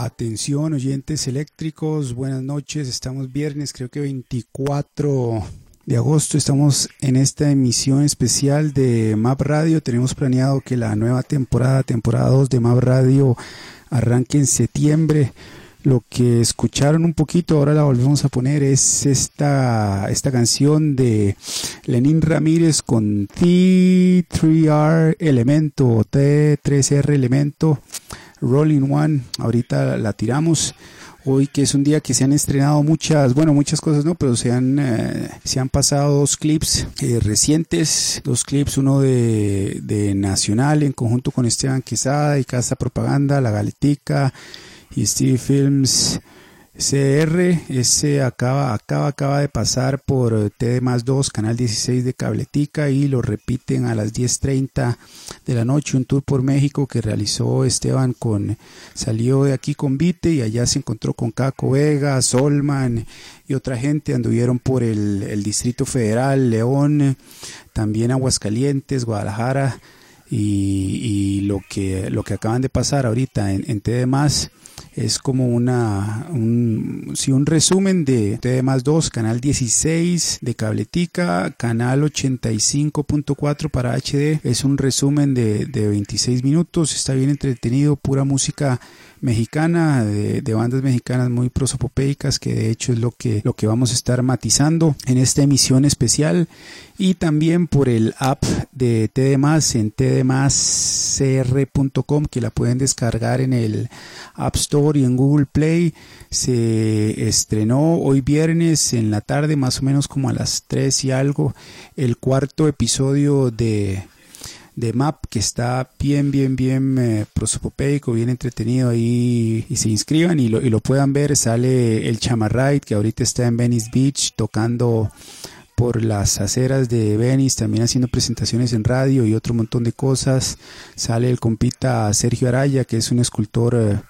Atención oyentes eléctricos, buenas noches, estamos viernes, creo que 24 de agosto, estamos en esta emisión especial de Map Radio, tenemos planeado que la nueva temporada, temporada 2 de Map Radio arranque en septiembre. Lo que escucharon un poquito, ahora la volvemos a poner, es esta, esta canción de Lenín Ramírez con T3R Elemento o T3R Elemento Rolling One. Ahorita la tiramos. Hoy que es un día que se han estrenado muchas, bueno, muchas cosas, ¿no? Pero se han, eh, se han pasado dos clips eh, recientes, dos clips, uno de, de Nacional en conjunto con Esteban Quesada y Casa Propaganda, La Galetica y Steve Films. CR, ese acaba, acaba, acaba de pasar por TD más 2, canal 16 de Cabletica y lo repiten a las 10.30 de la noche, un tour por México que realizó Esteban con, salió de aquí con Vite y allá se encontró con Caco Vega, Solman y otra gente, anduvieron por el, Distrito Federal, León, también Aguascalientes, Guadalajara y, lo, que, lo que acaban de pasar ahorita en, en TD es como una un, un resumen de TD más 2, canal 16 de Cabletica, canal 85.4 para HD, es un resumen de, de 26 minutos, está bien entretenido, pura música mexicana, de, de, bandas mexicanas muy prosopopeicas, que de hecho es lo que, lo que vamos a estar matizando en esta emisión especial, y también por el app de TD en tdmascr.com, que la pueden descargar en el App Store y en Google Play. Se estrenó hoy viernes en la tarde, más o menos como a las 3 y algo, el cuarto episodio de de Map que está bien, bien, bien eh, prosopopeico, bien entretenido ahí y se inscriban y lo, y lo puedan ver. Sale el Chamarrite que ahorita está en Venice Beach tocando por las aceras de Venice, también haciendo presentaciones en radio y otro montón de cosas. Sale el compita Sergio Araya, que es un escultor eh,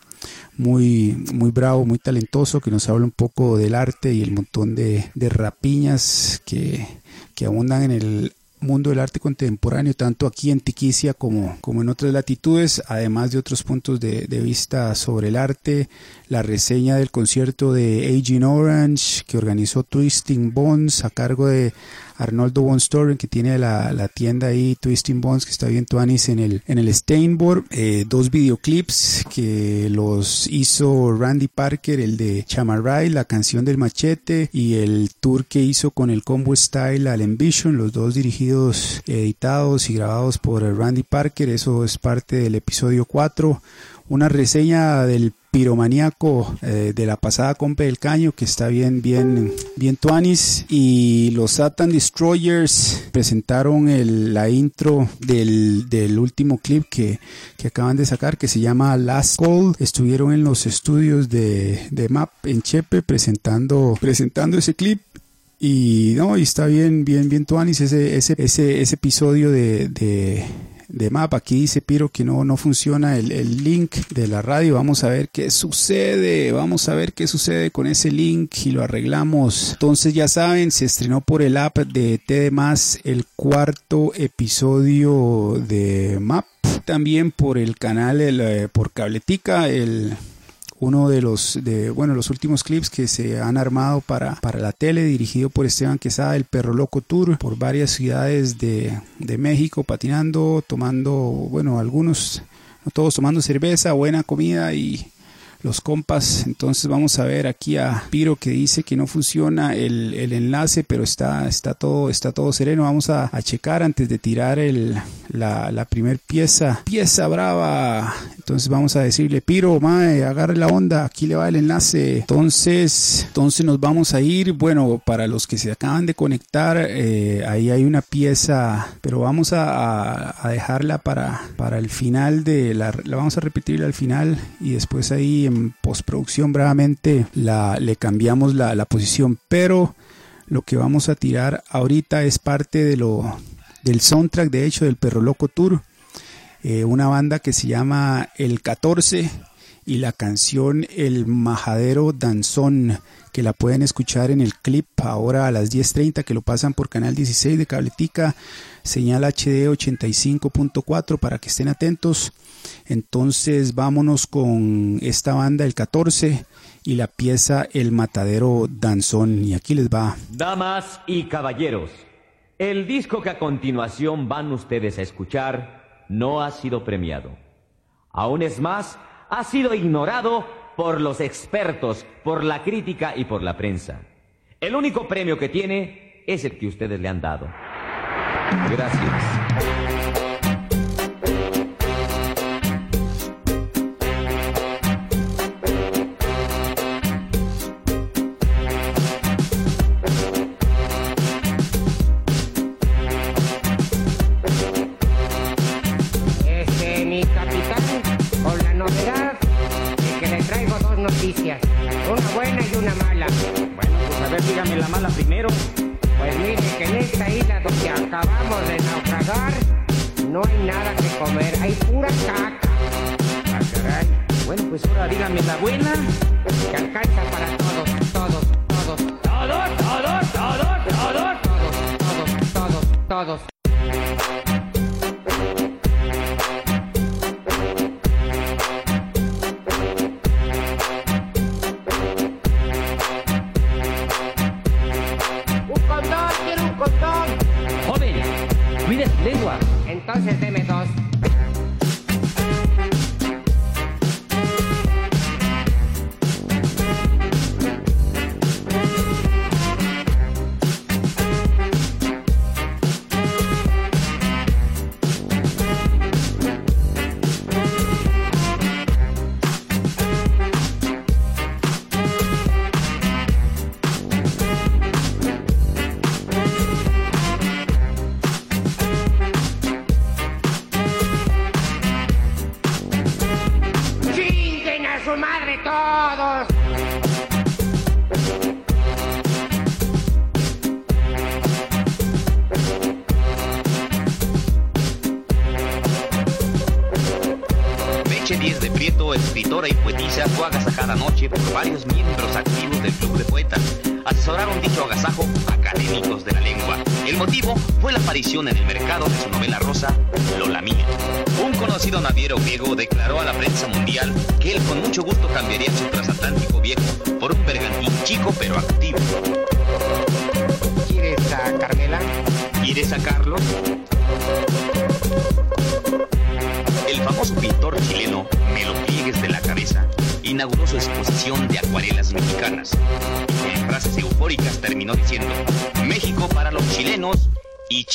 muy, muy bravo, muy talentoso, que nos habla un poco del arte y el montón de, de rapiñas que, que abundan en el mundo del arte contemporáneo, tanto aquí en Tiquicia como, como en otras latitudes, además de otros puntos de, de, vista sobre el arte, la reseña del concierto de Aging Orange que organizó Twisting Bones a cargo de Arnoldo Von Storen, que tiene la, la, tienda ahí, Twisting Bones, que está bien tuanis en el, en el Steinborg. Eh, dos videoclips que los hizo Randy Parker, el de Chamaray, la canción del machete, y el tour que hizo con el Combo Style al Envision, los dos dirigidos, editados y grabados por Randy Parker. Eso es parte del episodio 4 una reseña del piromaníaco eh, de la pasada compa del caño que está bien bien bien tuanis y los Satan Destroyers presentaron el, la intro del, del último clip que, que, acaban de sacar que se llama Last Call. Estuvieron en los estudios de, de Map en Chepe presentando presentando ese clip. Y no y está bien bien bien tuanis ese ese ese, episodio de de map. Aquí dice Piro que no, no funciona el, el, link de la radio. Vamos a ver qué sucede. Vamos a ver qué sucede con ese link y lo arreglamos. Entonces ya saben, se estrenó por el app de TD el cuarto episodio de Map. También por el canal, el, eh, por Cabletica, el uno de los de bueno los últimos clips que se han armado para, para la tele dirigido por Esteban Quesada el Perro Loco Tour por varias ciudades de, de México patinando tomando bueno algunos no todos tomando cerveza buena comida y los compas. Entonces vamos a ver aquí a Piro que dice que no funciona el, el enlace, pero está, está, todo, está todo sereno. Vamos a, a checar antes de tirar el, la, la primer pieza. Pieza brava. Entonces vamos a decirle, Piro, mae, agarre la onda, aquí le va el enlace. Entonces, entonces nos vamos a ir. Bueno, para los que se acaban de conectar, eh, ahí hay una pieza, pero vamos a, a, dejarla para, para el final de la, la vamos a repetir al final y después ahí en postproducción bravamente la, le cambiamos la, la, posición, pero lo que vamos a tirar ahorita es parte de lo del soundtrack de hecho del Perro Loco Tour, eh, una banda que se llama El 14 y la canción El Majadero Danzón, que la pueden escuchar en el clip ahora a las 10.30, que lo pasan por Canal 16 de Cabletica, señal HD 85.4 para que estén atentos. Entonces vámonos con esta banda el 14 y la pieza El Matadero Danzón. Y aquí les va. Damas y caballeros, el disco que a continuación van ustedes a escuchar no ha sido premiado. Aún es más, ha sido ignorado por los expertos, por la crítica y por la prensa. El único premio que tiene es el que ustedes le han dado. Gracias.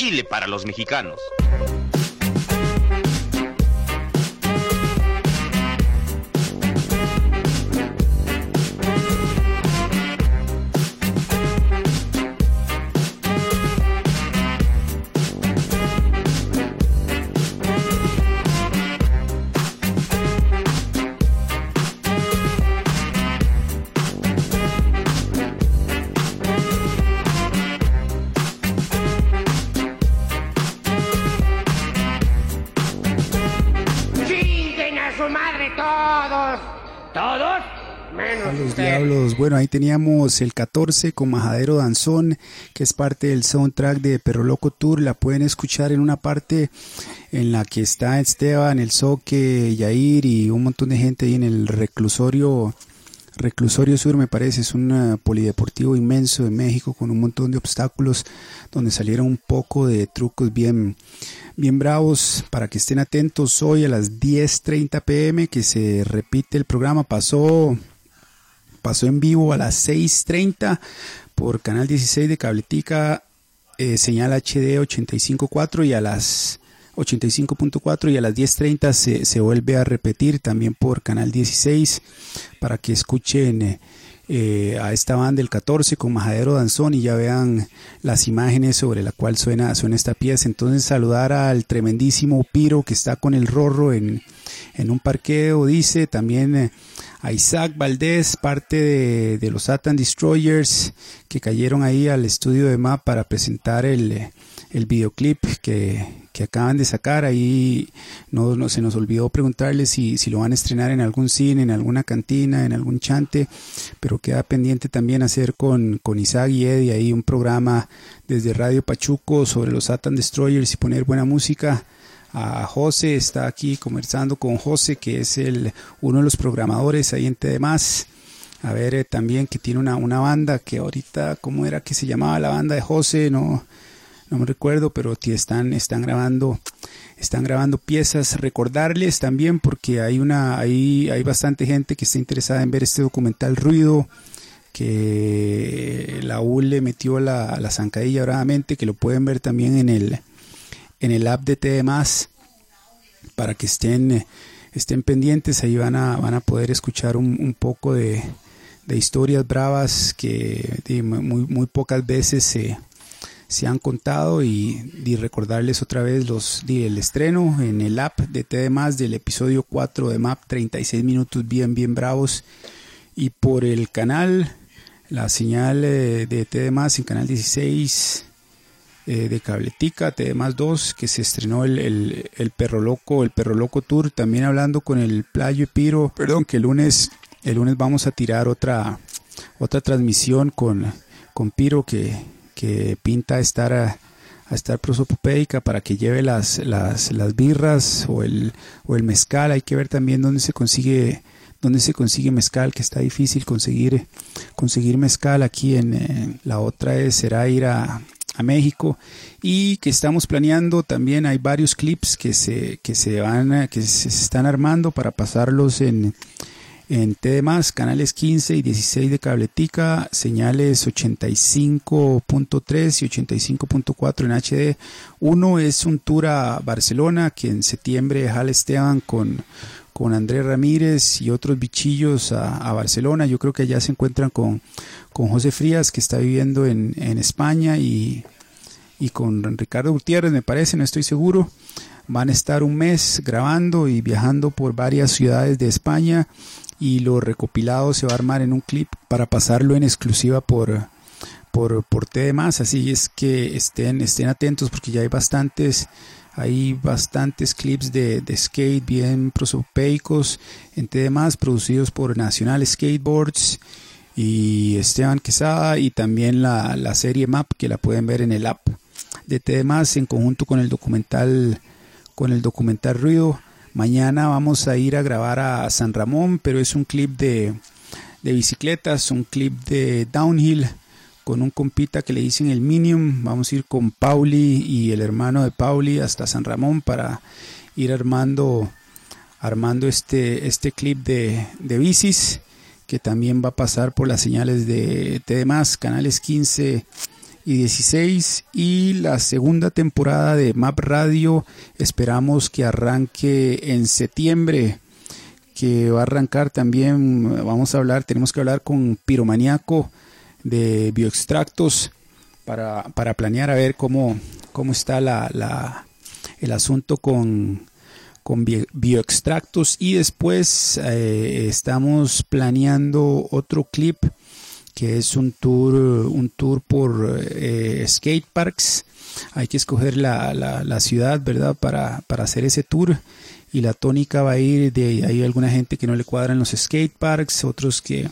Chile para los mexicanos. Bueno, ahí teníamos el 14 con Majadero Danzón, que es parte del soundtrack de Perro Loco Tour. La pueden escuchar en una parte en la que está Esteban, el Soque, Yair y un montón de gente ahí en el reclusorio. Reclusorio Sur me parece, es un eh, polideportivo inmenso de México con un montón de obstáculos donde salieron un poco de trucos bien, bien bravos para que estén atentos hoy a las 10.30 pm que se repite el programa. Pasó pasó en vivo a las 6.30 por Canal 16 de Cabletica, eh, señal HD 85.4 y a las 85.4 y a las 10.30 se, se, vuelve a repetir también por Canal 16 para que escuchen eh, a esta banda del 14 con Majadero Danzón y ya vean las imágenes sobre la cual suena, suena esta pieza. Entonces saludar al tremendísimo Piro que está con el Rorro en, en un parqueo, dice también... Eh, a Isaac Valdés, parte de, los Satan Destroyers, que cayeron ahí al estudio de MAP para presentar el, el videoclip que, que acaban de sacar. Ahí no, no, se nos olvidó preguntarles si, si lo van a estrenar en algún cine, en alguna cantina, en algún chante, pero queda pendiente también hacer con, con Isaac y Eddie ahí un programa desde Radio Pachuco sobre los Satan Destroyers y poner buena música. A José está aquí conversando con José, que es el, uno de los programadores ahí en TDMás. A ver, eh, también que tiene una, una banda que ahorita, ¿cómo era que se llamaba la banda de José? No, no me recuerdo, pero están, están grabando, están grabando piezas. Recordarles también, porque hay una, hay, hay bastante gente que está interesada en ver este documental Ruido, que la U le metió la, la zancadilla bravamente, que lo pueden ver también en el, en el app de TD para que estén, estén pendientes, ahí van a, van a poder escuchar un, un poco de, de historias bravas que muy, muy pocas veces se, se han contado y, recordarles otra vez los el estreno en el app de TD del episodio 4 de MAP 36 minutos bien bien bravos. Y por el canal la señal eh, de TD en canal 16 eh, de Cabletica TD 2 que se estrenó el, el, Perro Loco el Perro Loco Tour también hablando con el Playo y Piro perdón que el lunes el lunes vamos a tirar otra otra transmisión con con Piro que que pinta estar a, estar prosopopédica para que lleve las, las, las birras o el, o el mezcal. Hay que ver también dónde se consigue dónde se consigue mezcal, que está difícil conseguir, conseguir mezcal aquí en, la otra es, será ir a, a, México y que estamos planeando también hay varios clips que se, que se van que se están armando para pasarlos en, en TD+, canales 15 y 16 de Cabletica, señales 85.3 y 85.4 en HD. Uno es un tour a Barcelona que en septiembre jala Esteban con, con Andrés Ramírez y otros bichillos a, Barcelona. Yo creo que allá se encuentran con, con José Frías que está viviendo en, en España y, y con Ricardo Gutiérrez me parece, no estoy seguro. Van a estar un mes grabando y viajando por varias ciudades de España y lo recopilado se va a armar en un clip para pasarlo en exclusiva por por, por más así es que estén, estén atentos porque ya hay bastantes hay bastantes clips de, de skate bien prosopeicos en TDMás producidos por Nacional Skateboards y Esteban Quesada y también la, la serie Map que la pueden ver en el app. De TDMás en conjunto con el documental con el documental Ruido Mañana vamos a ir a grabar a San Ramón, pero es un clip de, bicicletas, un clip de downhill con un compita que le dicen el Minium. Vamos a ir con Pauli y el hermano de Pauli hasta San Ramón para ir armando, armando este, este clip de, de bicis que también va a pasar por las señales de TDMás, canales 15 y 16 y la segunda temporada de Map Radio esperamos que arranque en septiembre que va a arrancar también vamos a hablar tenemos que hablar con Piromaniaco de bioextractos para, para planear a ver cómo, cómo está la, la, el asunto con, con bioextractos y después eh, estamos planeando otro clip que es un tour, un tour por eh, skate parks. Hay que escoger la, la, ciudad, ¿verdad? Para, para, hacer ese tour. Y la tónica va a ir de hay alguna gente que no le cuadran los skate parks, otros que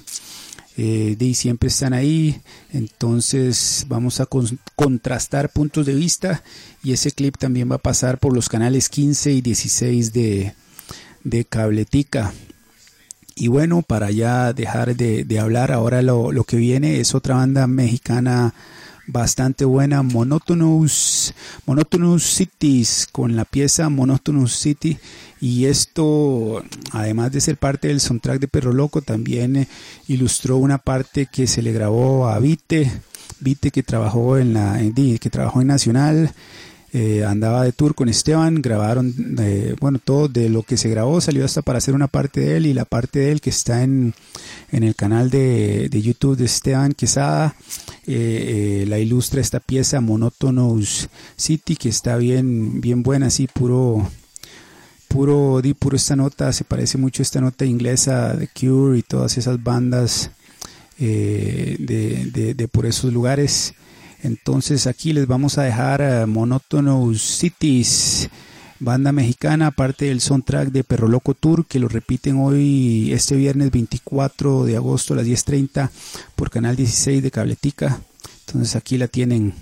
eh, de siempre están ahí. Entonces vamos a contrastar puntos de vista. Y ese clip también va a pasar por los canales 15 y 16 de, de Cabletica. Y bueno, para ya dejar de, hablar, ahora lo, lo, que viene es otra banda mexicana bastante buena, Monotonous, Monotonous Cities, con la pieza Monotonous City. Y esto, además de ser parte del soundtrack de Perro Loco, también eh, ilustró una parte que se le grabó a Vite, Vite que trabajó en la, que trabajó en Nacional eh, andaba de tour con Esteban, grabaron, eh, bueno, todo de lo que se grabó salió hasta para hacer una parte de él y la parte de él que está en, en el canal de, de YouTube de Esteban Quesada, eh, la ilustra esta pieza Monotonous City que está bien, bien buena, así puro puro, di puro esta nota, se parece mucho a esta nota inglesa de Cure y todas esas bandas eh, de, de, por esos lugares. Entonces aquí les vamos a dejar Monotonous Cities, banda mexicana, aparte del soundtrack de Perro Loco Tour, que lo repiten hoy este viernes 24 de agosto a las 10.30 por Canal 16 de Cabletica. Entonces aquí la tienen.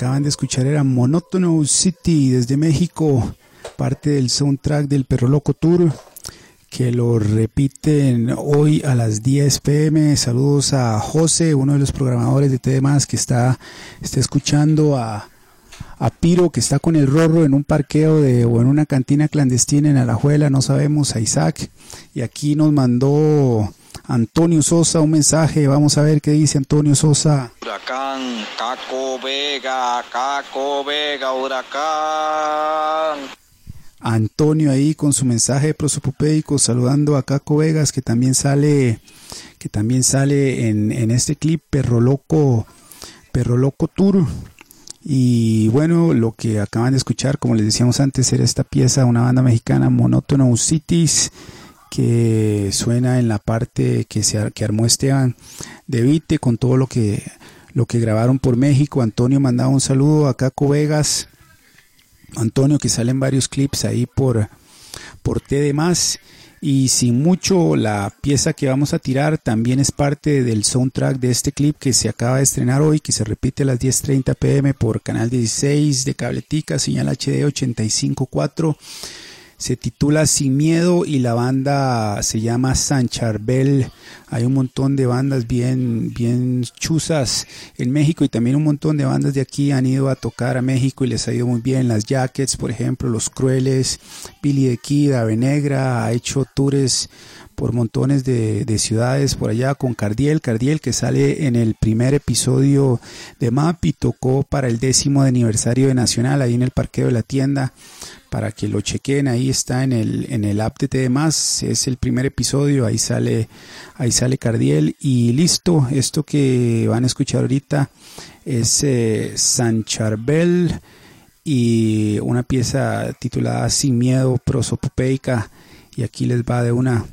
Acaban de escuchar era Monotonous City desde México, parte del soundtrack del Perro Loco Tour, que lo repiten hoy a las 10 pm. Saludos a José, uno de los programadores de TDMás que está, está escuchando a, a Piro, que está con el Rorro en un parqueo de, o en una cantina clandestina en Alajuela, no sabemos, a Isaac. Y aquí nos mandó Antonio Sosa un mensaje. Vamos a ver qué dice Antonio Sosa. Huracán, Caco Vega, Caco Vega, huracán. Antonio ahí con su mensaje prosopopédico saludando a Caco Vegas que también sale que también sale en, en este clip Perro Loco Perro Loco Tour y bueno lo que acaban de escuchar como les decíamos antes era esta pieza una banda mexicana Monótono Cities que suena en la parte que, se, que armó Esteban de Vite con todo lo que, lo que grabaron por México. Antonio mandaba un saludo a Caco Vegas. Antonio que sale en varios clips ahí por, por T más. Y sin mucho, la pieza que vamos a tirar también es parte del soundtrack de este clip que se acaba de estrenar hoy, que se repite a las 10.30 pm por Canal 16 de Cabletica, señal HD 854 se titula Sin Miedo y la banda se llama San Charbel. Hay un montón de bandas bien, bien chuzas en México y también un montón de bandas de aquí han ido a tocar a México y les ha ido muy bien. Las Jackets, por ejemplo, Los Crueles, Billy de Kid, Ave Negra, ha hecho tours por montones de, ciudades por allá con Cardiel, Cardiel que sale en el primer episodio de MAP y tocó para el décimo aniversario de Nacional ahí en el parqueo de la tienda. Para que lo chequen, ahí está en el, en el app de TDMás, es el primer episodio, ahí sale, ahí sale Cardiel. Y listo, esto que van a escuchar ahorita es eh, San Charbel y una pieza titulada Sin Miedo, prosopopeica, y aquí les va de una...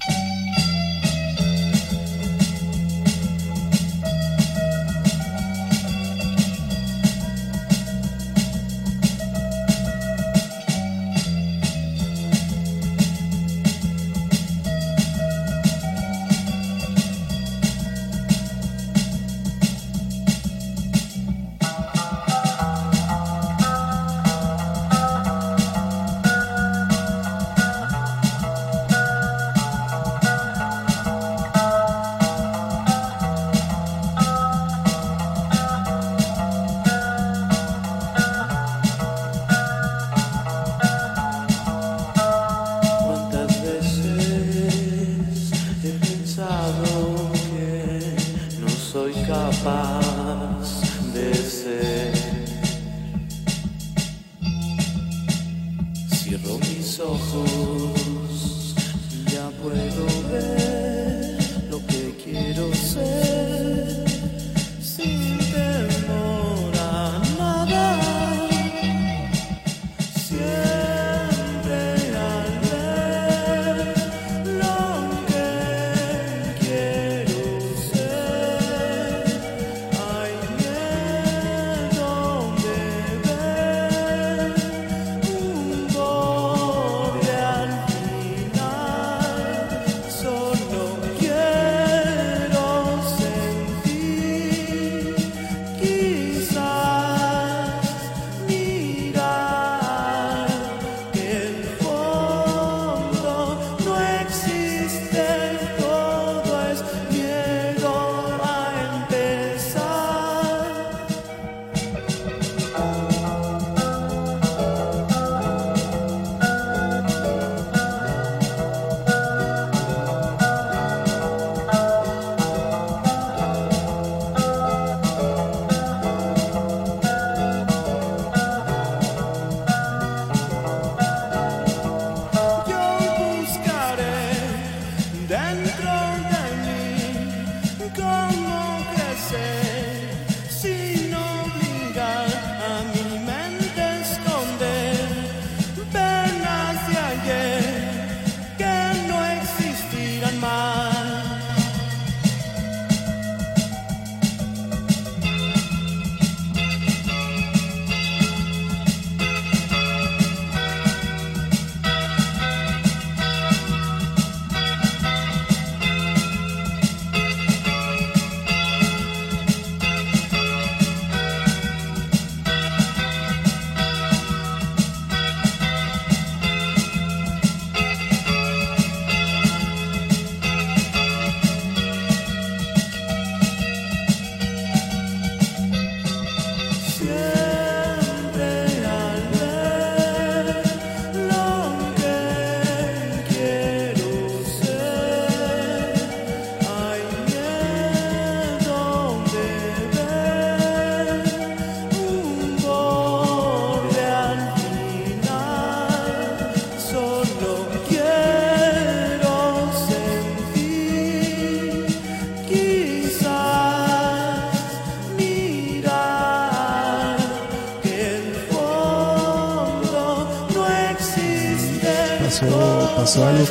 pasó algo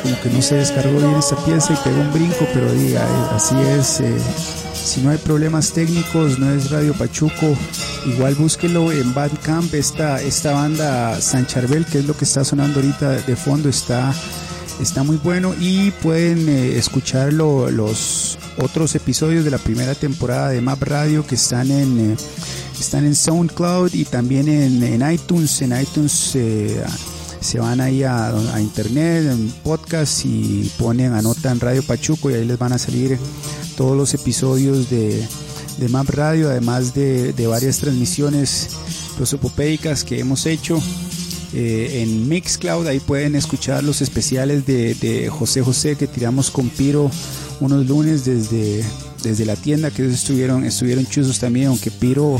como que no se descargó bien esta pieza y pegó un brinco, pero diga, eh, así es. Eh, si no hay problemas técnicos, no es Radio Pachuco, igual búsquelo en Bandcamp, esta, esta banda San Charbel, que es lo que está sonando ahorita de fondo, está, está muy bueno y pueden eh, escuchar los otros episodios de la primera temporada de Map Radio que están en, están en SoundCloud y también en iTunes, en iTunes se van ahí a, internet, en podcast y ponen, anotan Radio Pachuco y ahí les van a salir todos los episodios de, de Map Radio, además de, varias transmisiones prosopopéicas que hemos hecho. eh, en Mixcloud. Ahí pueden escuchar los especiales de, de, José José que tiramos con Piro unos lunes desde, desde la tienda, que estuvieron, estuvieron chuzos también, aunque Piro,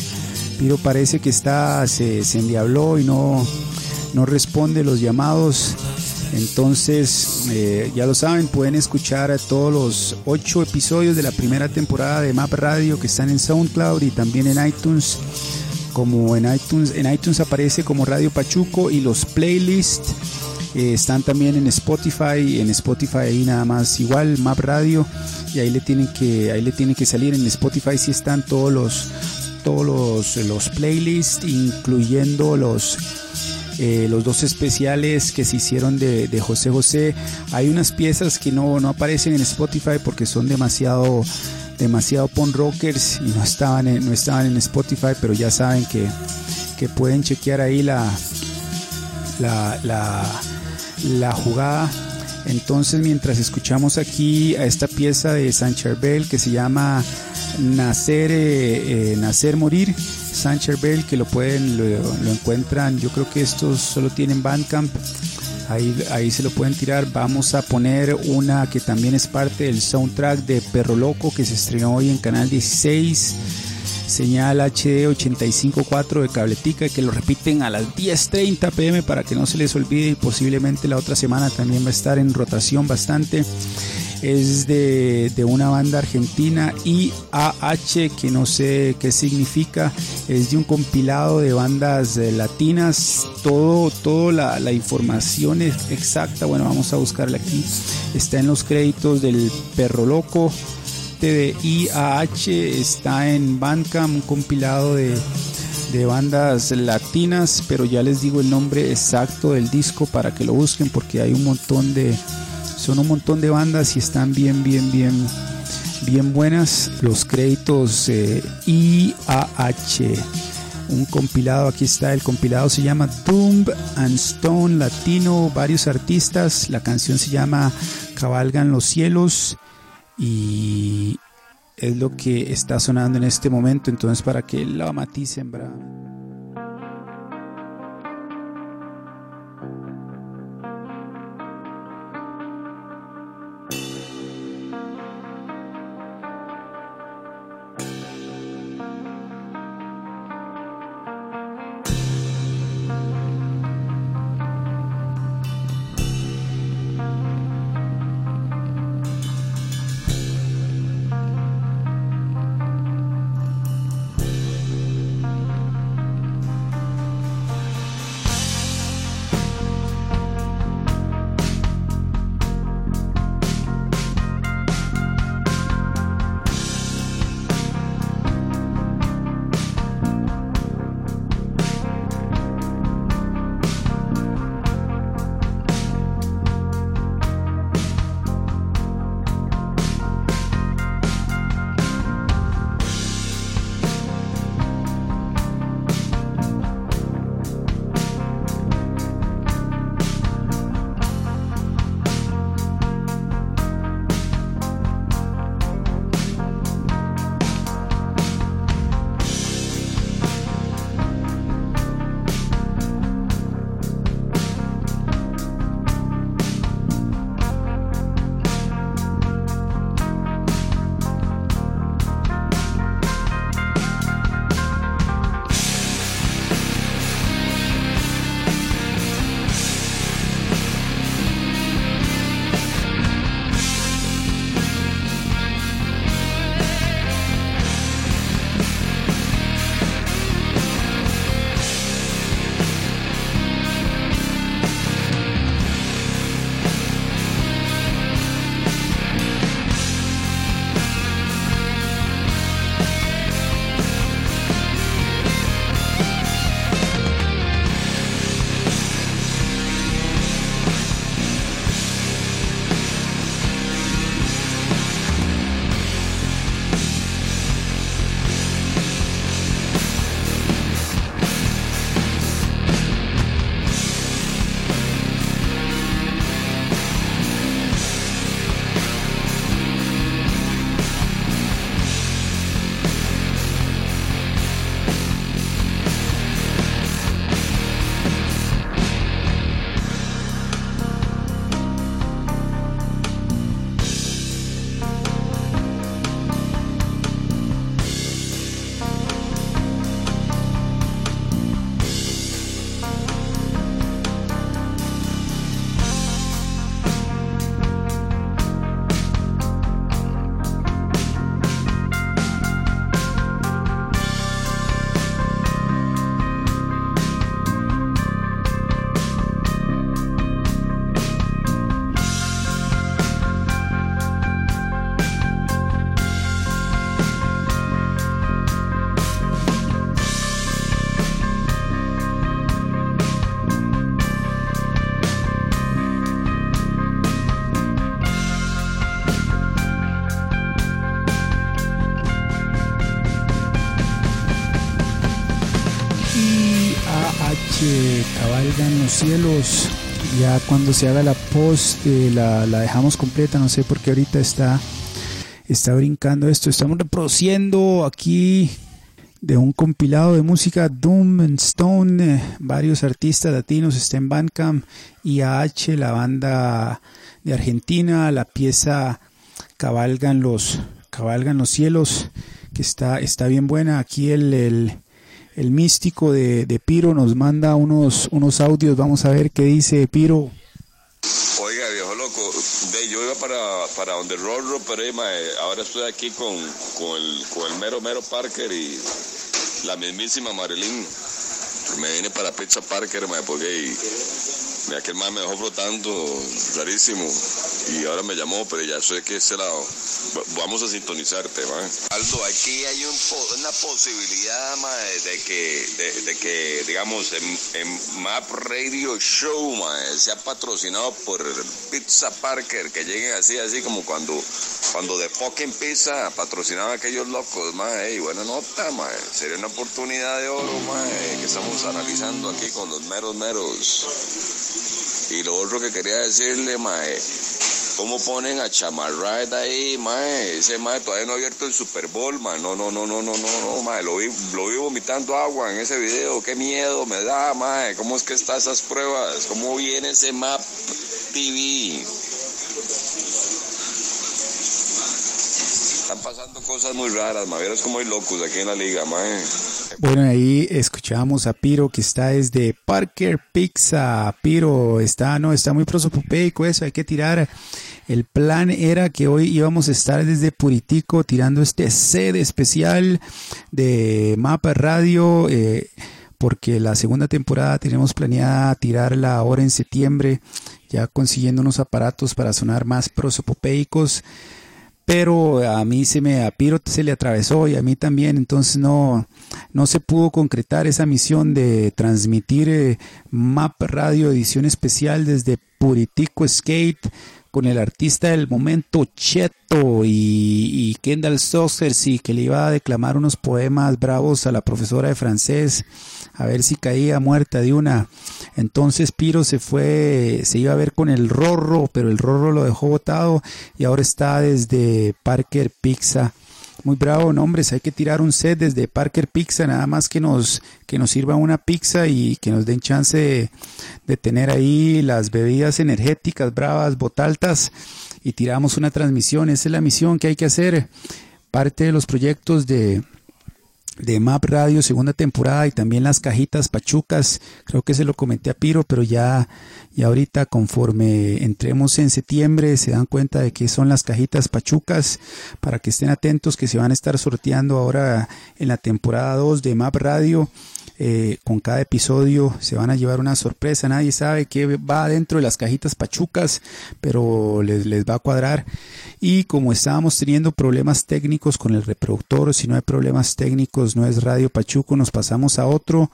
Piro parece que está, se, se endiabló y no, no responde los llamados. Entonces, eh, ya lo saben, pueden escuchar todos los ocho episodios de la primera temporada de Map Radio que están en SoundCloud y también en iTunes. Como en iTunes, en iTunes aparece como Radio Pachuco y los playlists eh, están también en Spotify. En Spotify ahí nada más igual Map Radio y ahí le tienen que ahí le tienen que salir en Spotify si están todos los todos los, los playlists incluyendo los eh, los dos especiales que se hicieron de, José José. Hay unas piezas que no, no aparecen en Spotify porque son demasiado demasiado pon rockers y no estaban en, no estaban en Spotify, pero ya saben que, que pueden chequear ahí la, la, la, la jugada. Entonces, mientras escuchamos aquí a esta pieza de San Charbel que se llama Nacer, eh, eh, Nacer Morir, Sancher Bell, que lo pueden, lo, encuentran, yo creo que estos solo tienen Bandcamp, ahí, ahí se lo pueden tirar. Vamos a poner una que también es parte del soundtrack de Perro Loco, que se estrenó hoy en Canal 16 señal HD 85.4 de Cabletica que lo repiten a las 10.30 pm para que no se les olvide y posiblemente la otra semana también va a estar en rotación bastante es de, una banda argentina IAH, que no sé qué significa, es de un compilado de bandas eh, latinas, todo, toda la, información es exacta, bueno, vamos a buscarla aquí, está en los créditos del Perro Loco, de IAH, está en Bandcamp, un compilado de de bandas latinas, pero ya les digo el nombre exacto del disco para que lo busquen porque hay un montón de, son un montón de bandas y están bien, bien, bien, bien buenas. Los créditos eh, IAH, un compilado, aquí está, el compilado se llama Tomb and Stone Latino, varios artistas. La canción se llama Cabalgan los cielos y es lo que está sonando en este momento. Entonces, para que la maticen, bravo. Cuando se haga la post eh, la, dejamos completa, no sé por qué ahorita está, está brincando esto. Estamos reproduciendo aquí de un compilado de música Doom and Stone. Eh, varios artistas latinos está en Bandcamp. AH la banda de Argentina. La pieza Cabalgan los, Cabalgan los cielos, que está, está bien buena. Aquí el el místico de, de, Piro nos manda unos, unos audios. Vamos a ver qué dice Piro. Oiga, viejo loco, de, yo iba para, para donde Rorro, pero ahora estoy aquí con, con, el, con el mero mero Parker y la mismísima Marilyn. Me vine para Pizza Parker, mae, porque aquel más me dejó flotando, rarísimo. Y ahora me llamó, pero ya sé que ese lado. Vamos a sintonizarte, ¿va? Aldo, aquí hay un, una posibilidad de, que, de, que, digamos, en, Map Radio Show sea patrocinado por Pizza Parker, que lleguen así, así como cuando, cuando de fucking Pizza patrocinaba a aquellos locos, y buena nota, sería una oportunidad de oro, que estamos analizando aquí con los meros meros. Y lo otro que quería decirle, mae, ¿cómo ponen a Chamarride ahí, mae? Ese mae todavía no ha abierto el Super Bowl, mae. No, no, no, no, no, no, no, mae. Lo vi, lo vi vomitando agua en ese video. Qué miedo me da, mae. ¿Cómo es que están esas pruebas? ¿Cómo viene ese Map TV? Están pasando cosas muy raras, mae. Vieras como hay locos aquí en la liga, mae. Bueno, ahí escuchamos a Piro que está desde Parker Pizza. Piro está, no, está muy prosopopeico eso, hay que tirar. El plan era que hoy íbamos a estar desde Puritico tirando este set especial de Mapa Radio. Eh, porque la segunda temporada tenemos planeada tirarla ahora en septiembre, ya consiguiendo unos aparatos para sonar más prosopopeicos pero a mí se me a Piro se le atravesó y a mí también, entonces no, no se pudo concretar esa misión de transmitir eh, Map Radio edición especial desde Puritico Skate con el artista del momento Cheto y, Kendall Saucers y que le iba a declamar unos poemas bravos a la profesora de francés a ver si caía muerta de una. Entonces Piro se fue, se iba a ver con el Rorro, pero el Rorro lo dejó botado y ahora está desde Parker Pizza muy bravo, nombres, hay que tirar un set desde Parker Pizza, nada más que nos, que nos sirva una pizza y que nos den chance de, tener ahí las bebidas energéticas bravas, botaltas y tiramos una transmisión. Esa es la misión que hay que hacer. Parte de los proyectos de, de Map Radio segunda temporada y también las cajitas pachucas, creo que se lo comenté a Piro, pero ya, y ahorita conforme entremos en septiembre se dan cuenta de que son las cajitas pachucas para que estén atentos que se van a estar sorteando ahora en la temporada 2 de Map Radio eh, con cada episodio se van a llevar una sorpresa. Nadie sabe qué va dentro de las cajitas pachucas, pero les, les va a cuadrar. Y como estábamos teniendo problemas técnicos con el reproductor, si no hay problemas técnicos, no es Radio Pachuco, nos pasamos a otro.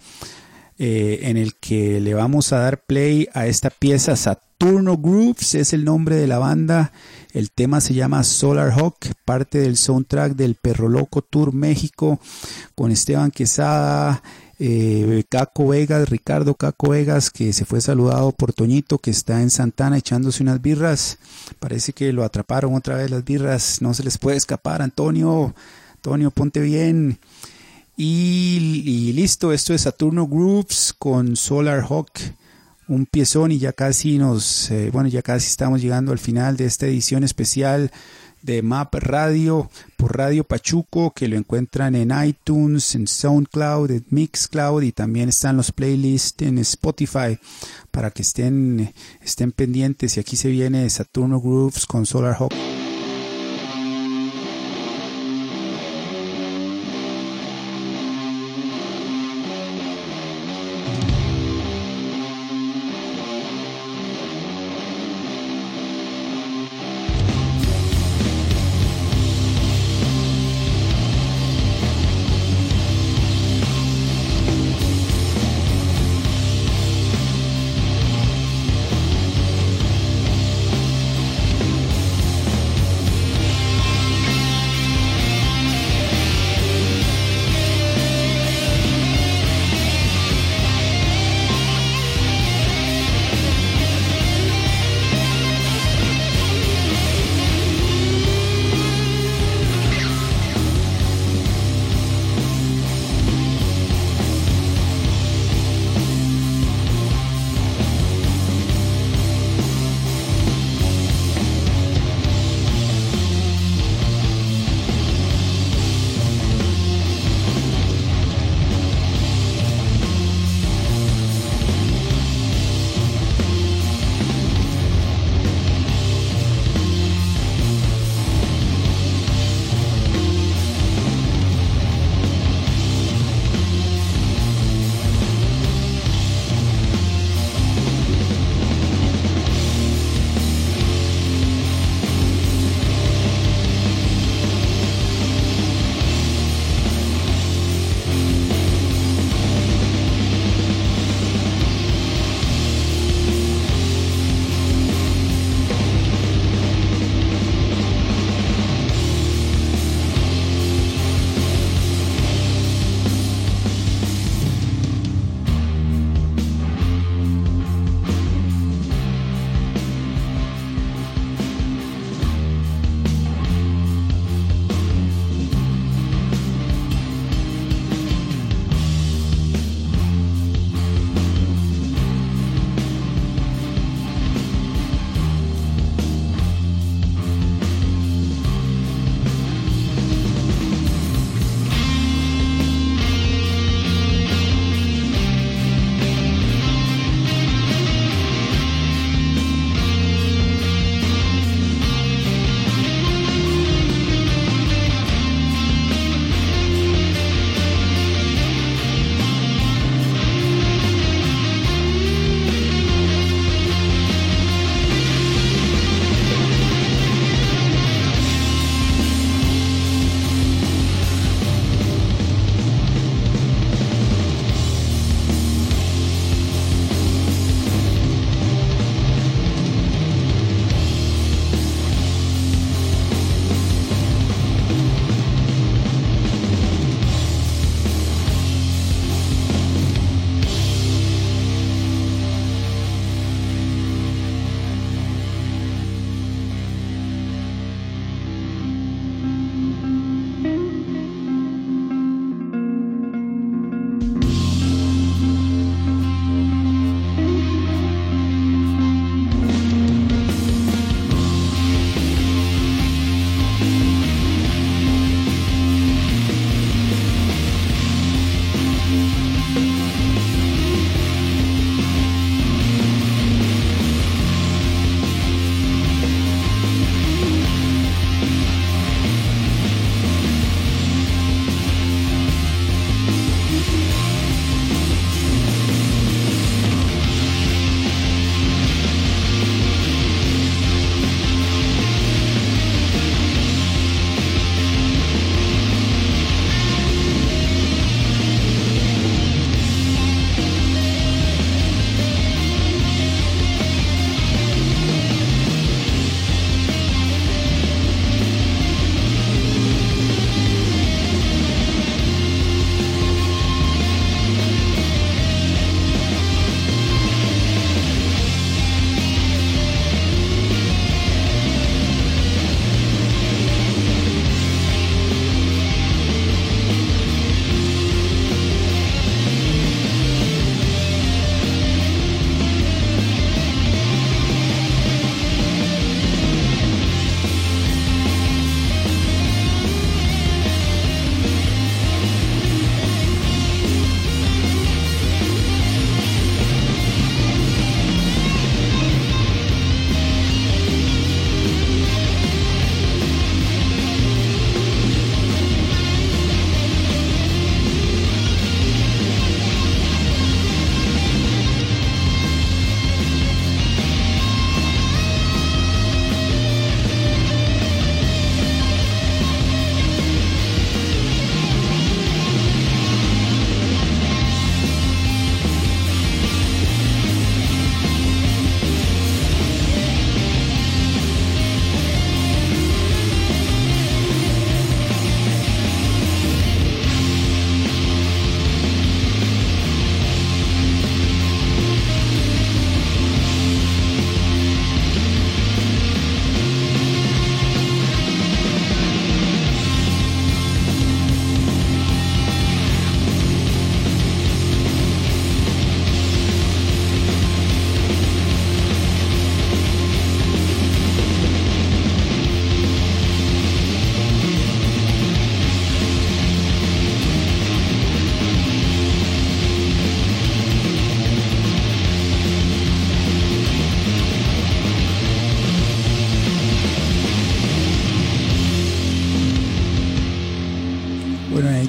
Eh, en el que le vamos a dar play a esta pieza Saturno Grooves, es el nombre de la banda. El tema se llama Solar Hawk, parte del soundtrack del Perro Loco Tour México, con Esteban Quesada, eh, Caco Vegas, Ricardo Caco Vegas, que se fue saludado por Toñito, que está en Santana echándose unas birras. Parece que lo atraparon otra vez las birras, no se les puede escapar, Antonio. Antonio, ponte bien. Y, listo, esto es Saturno Groups con Solar Hawk, un piezón y ya casi nos, eh, bueno, ya casi estamos llegando al final de esta edición especial de Map Radio por Radio Pachuco, que lo encuentran en iTunes, en SoundCloud, en Mixcloud y también están los playlists en Spotify para que estén, estén pendientes. Y aquí se viene Saturno Grooves con Solar Hawk.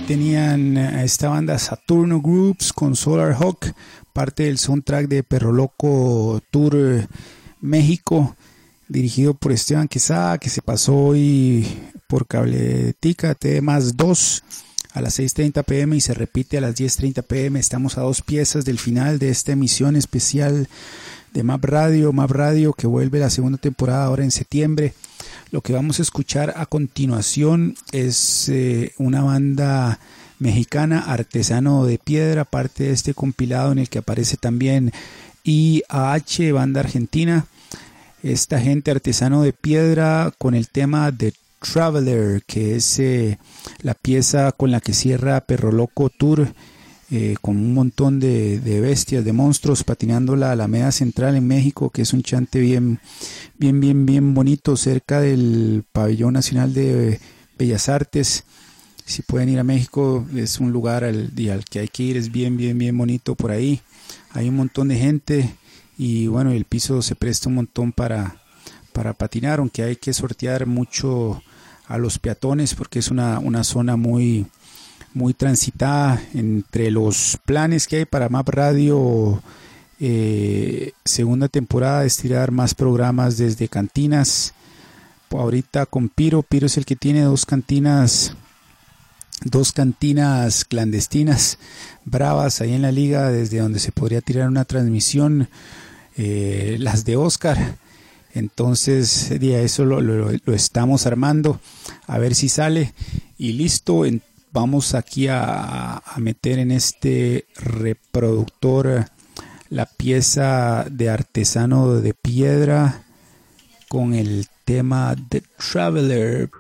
Tenían a esta banda Saturno Groups con Solar Hawk, parte del soundtrack de Perro Loco Tour México, dirigido por Esteban Quesada, que se pasó hoy por Cabletica T más 2 a las 6.30 pm y se repite a las 10.30 pm. Estamos a dos piezas del final de esta emisión especial de Map Radio, Map Radio que vuelve la segunda temporada ahora en septiembre. Lo que vamos a escuchar a continuación es eh, una banda mexicana, Artesano de Piedra, parte de este compilado en el que aparece también IAH, banda argentina. Esta gente artesano de piedra con el tema de Traveler, que es eh, la pieza con la que cierra Perro Loco Tour, eh, con un montón de, bestias, de monstruos patinando la Alameda Central en México, que es un chante bien, bien, bien, bien bonito, cerca del Pabellón Nacional de Bellas Artes. Si pueden ir a México, es un lugar al, al que hay que ir, es bien, bien, bien bonito por ahí. Hay un montón de gente y bueno, el piso se presta un montón para, para patinar, aunque hay que sortear mucho a los peatones porque es una, zona muy, muy transitada entre los planes que hay para Map Radio eh, segunda temporada estirar más programas desde cantinas. Ahorita con Piro Piro es el que tiene dos cantinas dos cantinas clandestinas bravas ahí en la liga desde donde se podría tirar una transmisión eh, las de Oscar entonces, eso lo, estamos armando, a ver si sale. Y listo, vamos aquí a, meter en este reproductor la pieza de artesano de piedra con el tema The Traveler.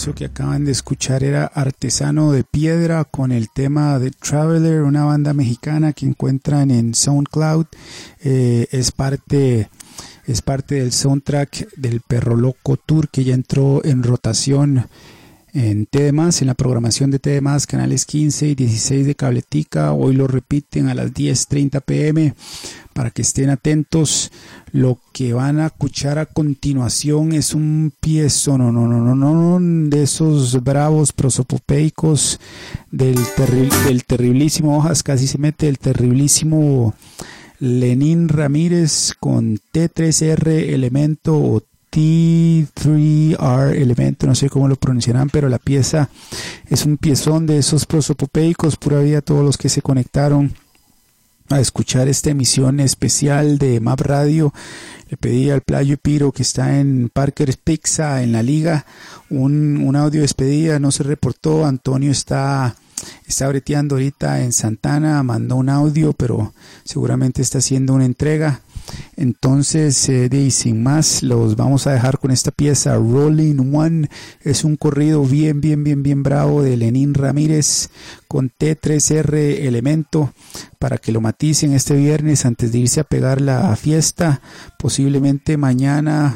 Que acaban de escuchar era Artesano de Piedra con el tema de Traveler, una banda mexicana que encuentran en SoundCloud. Eh, es parte es parte del soundtrack del Perro Loco Tour que ya entró en rotación en TDMás, en la programación de TDMás, canales 15 y 16 de Cabletica. Hoy lo repiten a las 10.30 pm para que estén atentos. Lo que van a escuchar a continuación es un piezo, no, no, no, no, no, de esos bravos prosopopeicos del, del terriblísimo, hojas casi se mete el terriblísimo Lenín Ramírez con T3R elemento o T3R elemento, no sé cómo lo pronunciarán, pero la pieza es un piezón de esos prosopopeicos, pura vida todos los que se conectaron a escuchar esta emisión especial de Map Radio. Le pedí al Playo Piro que está en Parker Pizza en la liga un, un audio de despedida, no se reportó, Antonio está está breteando ahorita en Santana, mandó un audio, pero seguramente está haciendo una entrega. Entonces, eh, sin más, los vamos a dejar con esta pieza Rolling One. Es un corrido bien, bien, bien, bien bravo de Lenín Ramírez con T3R elemento para que lo maticen este viernes antes de irse a pegar la fiesta. Posiblemente mañana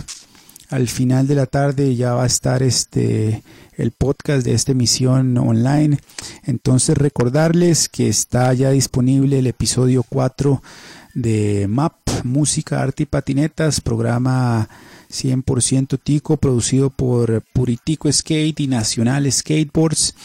al final de la tarde ya va a estar este el podcast de esta emisión online. Entonces recordarles que está ya disponible el episodio 4 de MAP, Música, Arte y Patinetas, programa 100% Tico, producido por Puritico Skate y Nacional Skateboards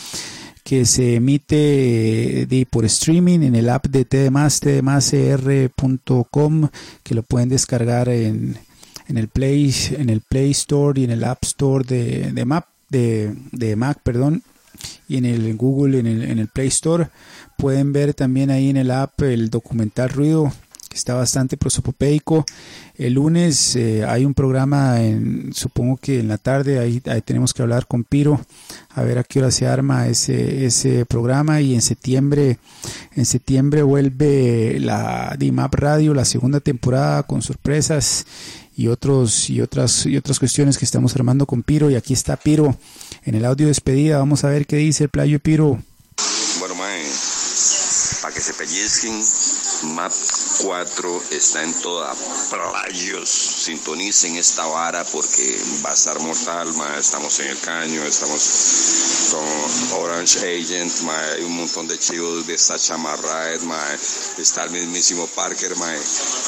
que se emite de, por streaming en el app de TDMás, tdmascr.com, que lo pueden descargar en, en, el Play, en el Play Store y en el App Store de, de Map, de, de Mac, perdón, y en el Google, en el, en el Play Store. Pueden ver también ahí en el app el documental Ruido está bastante prosopopeico. El lunes eh, hay un programa, en, supongo que en la tarde, ahí, ahí, tenemos que hablar con Piro, a ver a qué hora se arma ese, ese programa y en septiembre, en septiembre vuelve la DIMAP Radio, la segunda temporada con sorpresas y otros y otras y otras cuestiones que estamos armando con Piro y aquí está Piro en el audio despedida, vamos a ver qué dice el playo Piro. Bueno, mae, para que se pellizquen, Map 4 está en toda playos. Sintonicen esta vara porque va a estar mortal, ma. Estamos en el caño, estamos con Orange Agent, ma. Hay un montón de chivos de Sacha Marraed, ma. Está el mismísimo Parker, ma.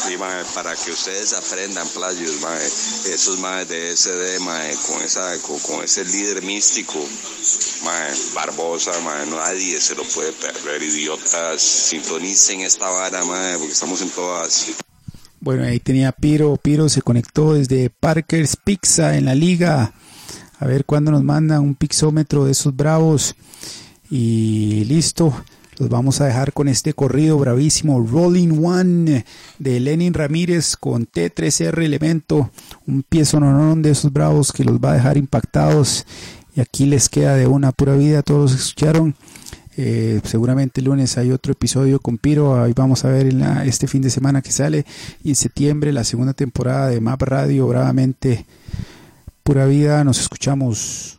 Y para que ustedes aprendan playos, ma. Esos ma de SD, ma, con esa, con, con ese líder místico, ma. Barbosa, ma. Nadie se lo puede perder, idiotas. Sintonicen esta vara, ma, porque estamos en todas. Bueno, ahí tenía Piro. Piro se conectó desde Parker's Pizza en la liga. A ver cuándo nos manda un pixómetro de esos bravos. Y listo. Los vamos a dejar con este corrido bravísimo Rolling One de Lenin Ramírez con T3R Elemento. Un pie sononón de esos bravos que los va a dejar impactados. Aquí les queda de una pura vida. Todos escucharon. Eh, seguramente el lunes hay otro episodio con Piro. Ahí vamos a ver en la, este fin de semana que sale. Y en septiembre la segunda temporada de Map Radio. Bravamente pura vida. Nos escuchamos.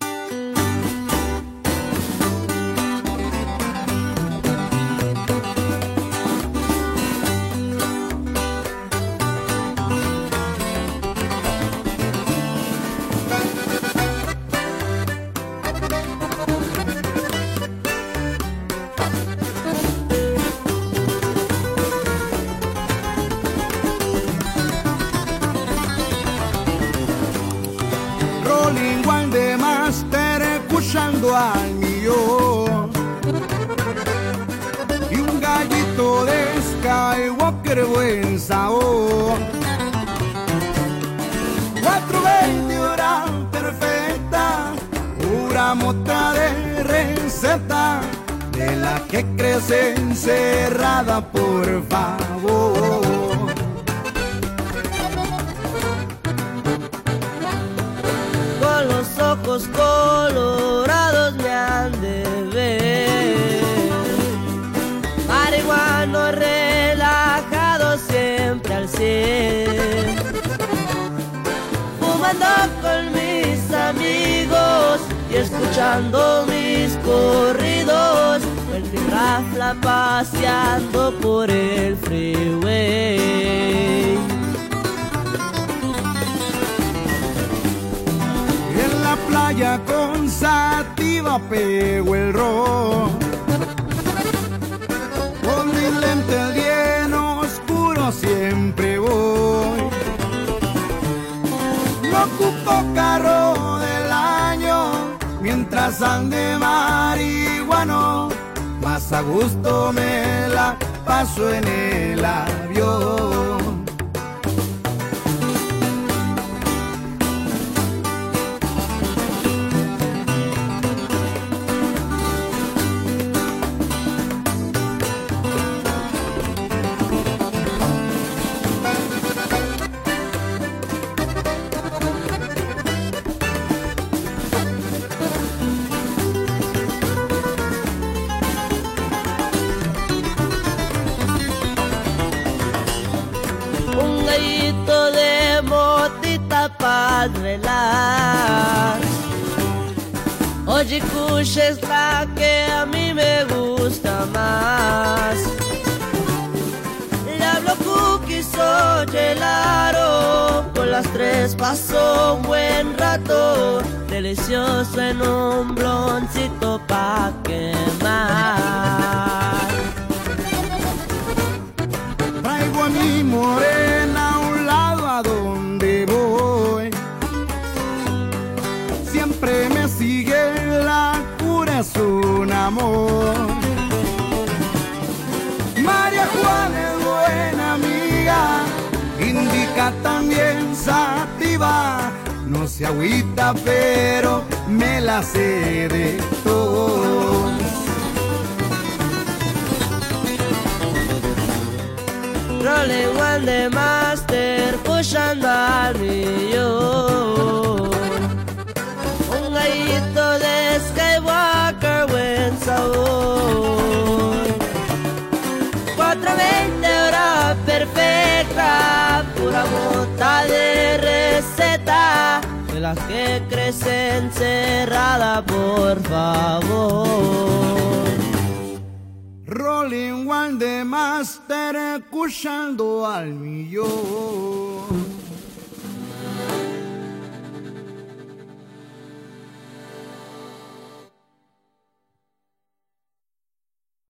De la que crece encerrada por favor con los ojos colorados me han de ver. Marihuano relajado siempre al cien. Fumando con mis amigos y escuchando mis corridos. El mi rafla paseando por el freeway. En la playa con sativa pego el rock. Con mis lentes bien oscuros siempre voy. No ocupo carro mientras ande marihuano. Más a gusto me la paso en el avión. De motita para relax. Oye, Kush es que a mí me gusta más. Le hablo cookies o gelaro. Con las tres paso un buen rato. Delicioso en un bloncito pa' quemar. Traigo a mi morena también sativa. No se agüita, pero me la sé de todo. Rolling one de master pushando al millón. Un gallito de Skywalker buen sabor. 420 hora perfecta, pura bota de receta. De las que crecen cerrada, por favor. Rolling One de Master escuchando al millón.